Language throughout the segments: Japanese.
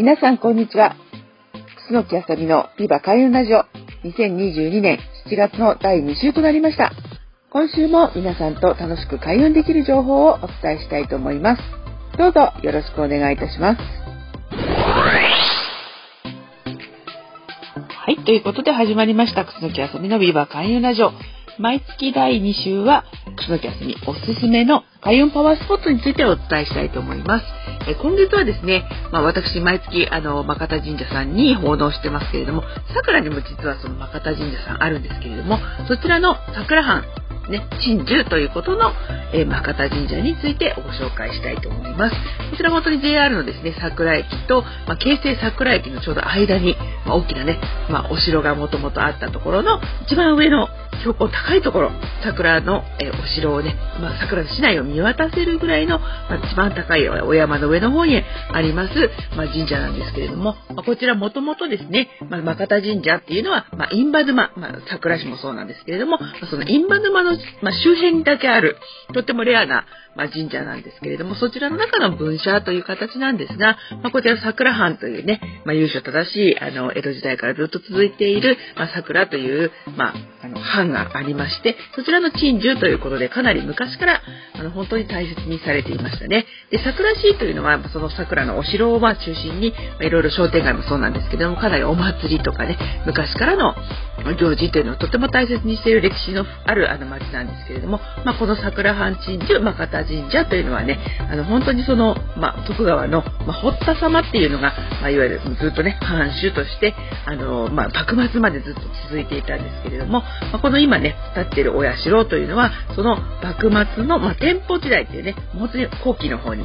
皆さんこんにちは。楠木あさみのビバ開運ラジオ2022年7月の第2週となりました。今週も皆さんと楽しく開運できる情報をお伝えしたいと思います。どうぞよろしくお願いいたします。はい、ということで始まりました、楠木あさみのビバ開運ラジオ。毎月第2週は、楠木あさみおすすめの開運パワースポットについてお伝えしたいと思います。え今月はですね、まあ、私毎月あの、マカタ神社さんに奉納してますけれども、桜にも実はそのマカタ神社さんあるんですけれども、そちらの桜藩ね、鎮守ということの、えー、マカタ神社についてご紹介したいと思います。こちら本当に JR のですね、桜駅と、まあ、京成桜駅のちょうど間に、まあ、大きなね、まあ、お城がもともとあったところの一番上の標高高いところ、桜の、え、お城をね、まあ、桜の市内を見渡せるぐらいの、まあ、一番高いお山の上の方にあります、まあ、神社なんですけれども、まあ、こちらもともとですね、まあ、マカタ神社っていうのは、まあ、インバ沼、まあ、桜市もそうなんですけれども、まあ、そのインバ沼の、まあ、周辺にだけある、とってもレアな、まあ、神社なんですけれども、そちらの中の分社という形なんですが、まあ、こちら桜藩というね、まあ、由緒正しい、あの、江戸時代からずっと続いている、まあ、桜という、まあ、あの、藩がありまして、そちらの鎮守ということで、かなり昔から、あの、本当に大切にされていましたね。で、桜市というのは、その桜のお城をまあ中心に、まあ、いろいろ商店街もそうなんですけども、かなりお祭りとかね、昔からの行事というのをとても大切にしている歴史のあるあの町なんですけれども、まあ、この桜藩鎮守、まあ、方神社というのはね、あの、本当にその、まあ、徳川の、まあ、堀田様っていうのが、まあ、いわゆるずっとね、藩主として、あの、まあ、幕末までずっと続いていたんですけれども、まあ、この今ね、立っているお社というのは、その幕末の、まあ、店舗時代っていうね、本当に後期の方に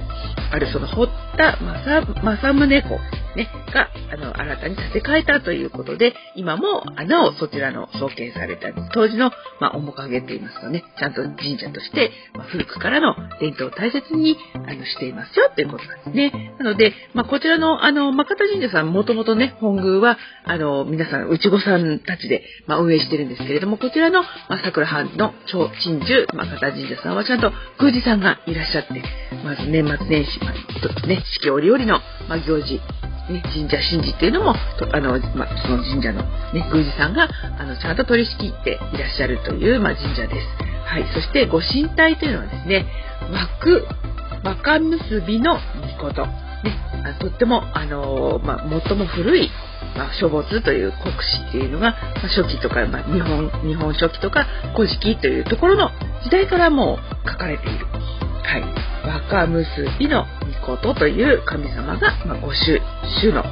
ある、その堀田正政宗公ね、が、あの、新たに建て替えたということで、今も、なおそちらの創建された当時の、まあ、面影って言いますとね、ちゃんと神社として、まあ、古くからの伝統を大切に、あの、していますよっていうことなんですね。なので、まあ、こちらの、あの、マカタ神社さん、もともとね、本宮は、あの、皆さん、内子さんたちで、まあ、運営してるんですけれども、こちらの、まあ、桜藩の超鎮守、マカタ神社さんはちゃんと宮司さんがいらっしゃって、まず年末年始、まあ、ね、四季折々の、まあ、行事、ね、神社神事っていうのも、あの、まあ、その神社の、ね、宮司さんが、あの、ちゃんと取り仕切っていらっしゃるという、まあ、神社です。はい。そして、ご神体というのはですね、枠、若結びの御事。ね、あとっても、あのまあ、最も古い、まあ、書物という国史っていうのが、まあ、初期とか、ま、日本、日本書紀とか、古事記というところの時代からもう書かれている。はい。若結びの御事という神様が、まあ、ご主、主のね、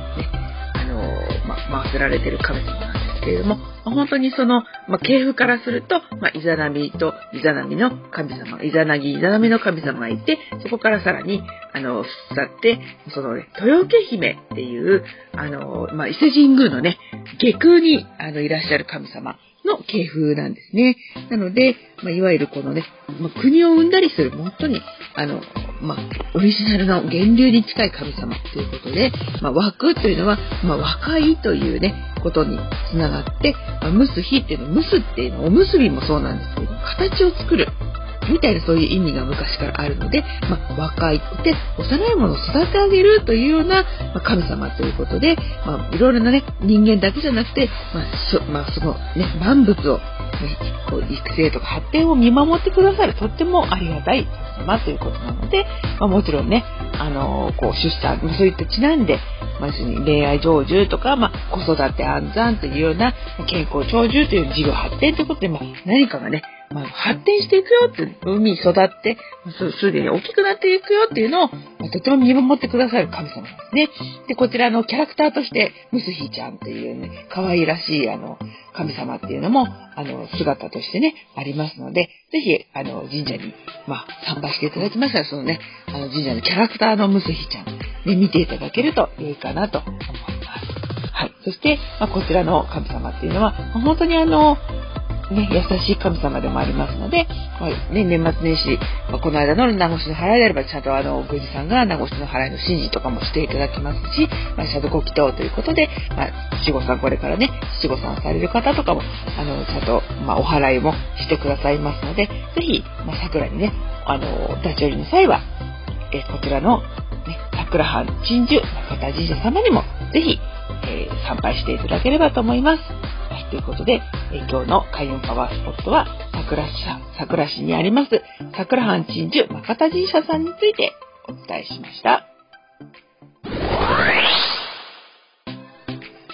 あのー、まあ、祀られている神様なんですけれども、本当にその、まあ、系譜からすると、まあ、イザナミとイザナミの神様、イザナギ、イザナミの神様がいて、そこからさらに、あの、伝って、そのね、豊家姫っていう、あの、まあ、伊勢神宮のね、下空に、あの、いらっしゃる神様の系譜なんですね。なので、まあ、いわゆるこのね、まあ、国を生んだりする、本当に、あの、まあ、オリジナルの源流に近い神様ということで、まあ、枠というのは、まあ、若いというね、ことにつながって、まあ、蒸す日っていうの、蒸すっていうの、おむすびもそうなんですけど、形を作る。みたいなそういう意味が昔からあるので、まあ、若いって幼いものを育て上げるというような、まあ、神様ということで、まあ、いろいろなね、人間だけじゃなくて、まあ、そまあ、そのね、万物を、ね、こう育成とか発展を見守ってくださる、とってもありがたい神様ということなので、まあ、もちろんね、あのー、こう、出産、そういったちなんで、まあ、要するに恋愛成就とか、まあ、子育て安産というような健康長寿という事業発展ということで、まあ、何かがね、まあ、発展していくよって、海に育って、すでに大きくなっていくよっていうのを、まあ、とても見守ってくださる神様ですね。で、こちらのキャラクターとして、ムスヒちゃんっていうね、可愛らしい、あの、神様っていうのも、あの、姿としてね、ありますので、ぜひ、あの、神社に、まあ、参拝していただきましたら、そのね、あの、神社のキャラクターのムスヒちゃん、ね、見ていただけると良いかなと思います。はい。そして、まあ、こちらの神様っていうのは、本当にあの、ね、優しい神様でもありますので、まあ、ね、年末年始、まあ、この間の名越しの払いであれば、ちゃんとあの、宮司さんが名越しの払いの神事とかもしていただきますし、まあ、シャドご祈祷ということで、まあ、七五三これからね、七五三される方とかも、あの、ちゃんと、まあ、お払いもしてくださいますので、ぜひ、まあ、桜にね、あの、立ち寄りの際は、えこちらの、ね、桜藩鎮守中田神社様にも、ぜひ、えー、参拝していただければと思います。はい、ということで、え、今日の開運パワースポットは、桜市、桜市にあります、桜藩鎮守中田神社さんについてお伝えしました。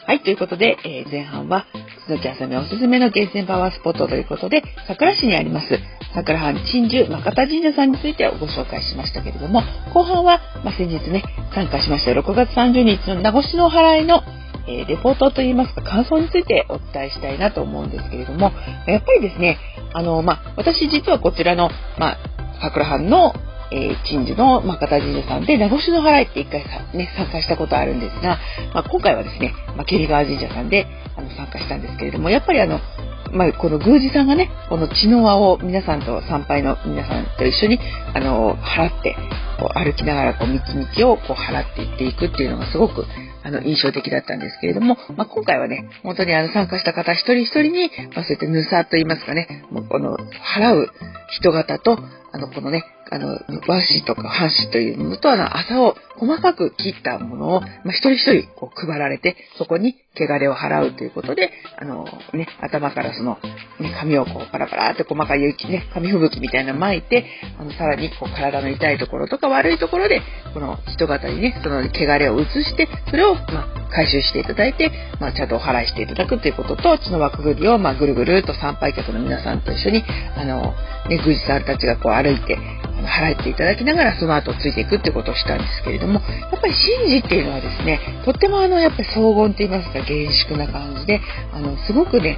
はい、ということで、えー、前半は、鈴木あさみおすすめの厳選パワースポットということで、桜市にあります、桜藩鎮守中田神社さんについてご紹介しましたけれども、後半は、まあ、先日ね、参加しました6月30日の名越の払いのえ、レポートといいますか感想についてお伝えしたいなと思うんですけれども、やっぱりですね、あの、まあ、私実はこちらの、まあ、桜藩の、えー、鎮守の、まあ、片神社さんで、名越の払いって一回さ、ね、参加したことあるんですが、まあ、今回はですね、まあ、川神社さんで、あの、参加したんですけれども、やっぱりあの、まあ、この宮司さんがね、この血の輪を皆さんと参拝の皆さんと一緒に、あの、払って、こう歩きながらこう道々をこう払っていっていくっていうのがすごくあの印象的だったんですけれども、まあ、今回はね、本当にあの参加した方一人一人に、まあ、そうやってぬさと言いますかね、もうこの払う人型と、あの、このね、あの、和紙とか半紙というものと、あの、麻を細かく切ったものを、まあ、一人一人こう配られて、そこに汚れを払うということで、あの、ね、頭からその、ね、髪をこう、パラパラって細かい雪ね、紙吹雪みたいなの巻いて、あの、さらにこう、体の痛いところとか悪いところで、この人型にね、その汚れを移して、それを、まあ、回収していただいて、まあ、ちゃんとお払いしていただくということと、血の輪くぐりを、まあ、ぐるぐると参拝客の皆さんと一緒に、あの、ね、宮司さんたちがこう歩いて、払っていただきながらその後ついていくってことをしたんですけれども、やっぱり神事っていうのはですね、とってもあの、やっぱり荘厳って言いますか、厳粛な感じで、あの、すごくね、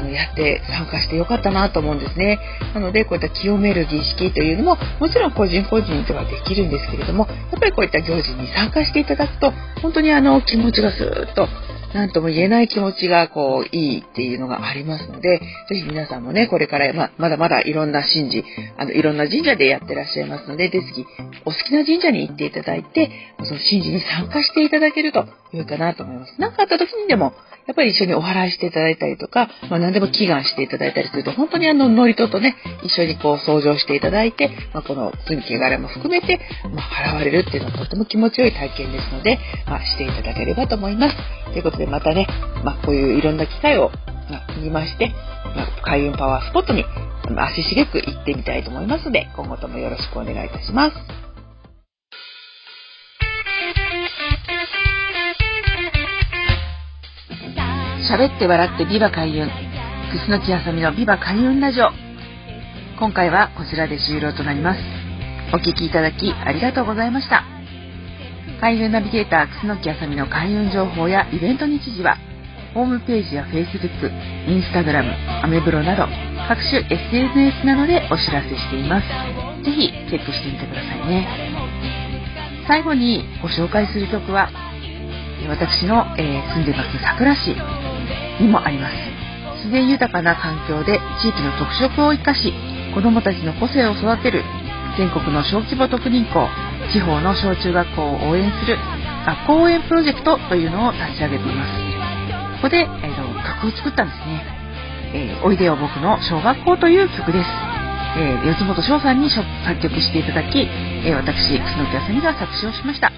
の、やって参加してよかったなと思うんですね。なので、こういった清める儀式というのも、もちろん個人個人ではできるんですけれども、やっぱりこういった行事に参加していただくと、本当にあの、気持ちがスーッと何とも言えない気持ちがこういいっていうのがありますので、ぜひ皆さんもね、これからままだまだいろんな神事、あのいろんな神社でやってらっしゃいますので、ぜひお好きな神社に行っていただいて、その神事に参加していただけると良いかなと思います。何かあった時にでも、やっぱり一緒にお祓いしていただいたりとか、まあ、何でも祈願していただいたりすると、本当にあの、ノリととね、一緒にこう、相乗していただいて、まあ、この罪汚れも含めて、まあ、払われるっていうのはとても気持ちよい体験ですので、まあ、していただければと思います。ということで、またね、まあ、こういういろんな機会を、まあ、見まして、まあ、開運パワースポットに、足しげく行ってみたいと思いますので、今後ともよろしくお願いいたします。喋って笑ってビバ開運。楠木あさみのビバ開運ラジオ。今回はこちらで終了となります。お聴きいただきありがとうございました。開運ナビゲーター楠木あさみの開運情報やイベント日時は、ホームページや Facebook、Instagram、アメブロなど各種 SNS などでお知らせしています。ぜひチェックしてみてくださいね。最後にご紹介する曲は、私の、えー、住んでます桜市にもあります自然豊かな環境で地域の特色を生かし子どもたちの個性を育てる全国の小規模特任校地方の小中学校を応援する学校応援プロジェクトというのを立ち上げていますここで、えーと、曲を作ったんですね、えー、おいでよ僕の小学校という曲ですえー、四本翔さんに作曲していただき、えー、私、楠木あさみが作詞をしました。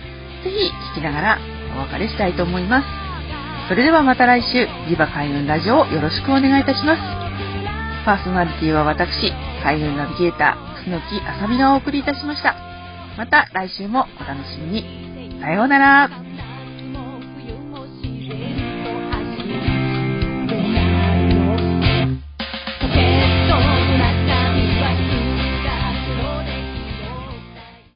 ぜひ聴きながらお別れしたいと思います。それではまた来週、リバ開運ラジオをよろしくお願いいたします。パーソナリティは私、開運ナビゲーター、楠木あさみがお送りいたしました。また来週もお楽しみに。さようなら。